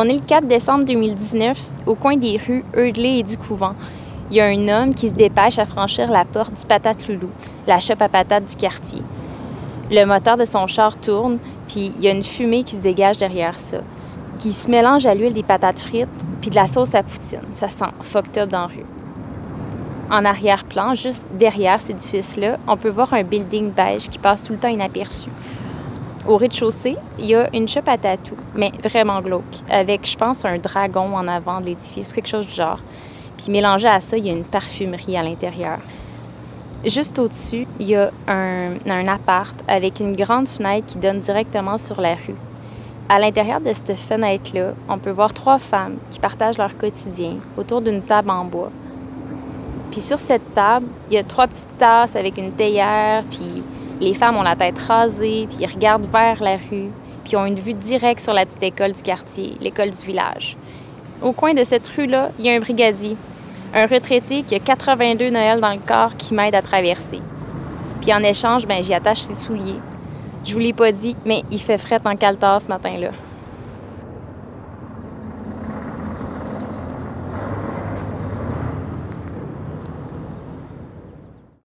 On est le 4 décembre 2019, au coin des rues Eudley et du Couvent. Il y a un homme qui se dépêche à franchir la porte du Patate Loulou, la shop à patates du quartier. Le moteur de son char tourne, puis il y a une fumée qui se dégage derrière ça, qui se mélange à l'huile des patates frites, puis de la sauce à poutine. Ça sent fucked up dans la rue. En arrière-plan, juste derrière cet édifice-là, on peut voir un building beige qui passe tout le temps inaperçu. Au rez-de-chaussée, il y a une shop à tatou, mais vraiment glauque, avec, je pense, un dragon en avant de l'édifice, quelque chose du genre. Puis mélangé à ça, il y a une parfumerie à l'intérieur. Juste au-dessus, il y a un, appart avec une grande fenêtre qui donne directement sur la rue. À l'intérieur de cette fenêtre-là, on peut voir trois femmes qui partagent leur quotidien autour d'une table en bois. Puis sur cette table, il y a trois petites tasses avec une théière, puis les femmes ont la tête rasée, puis ils regardent vers la rue, puis ont une vue directe sur la petite école du quartier, l'école du village. Au coin de cette rue-là, il y a un brigadier un retraité qui a 82 Noël dans le corps qui m'aide à traverser. Puis en échange, ben, j'y attache ses souliers. Je vous l'ai pas dit, mais il fait fret en caltar ce matin-là.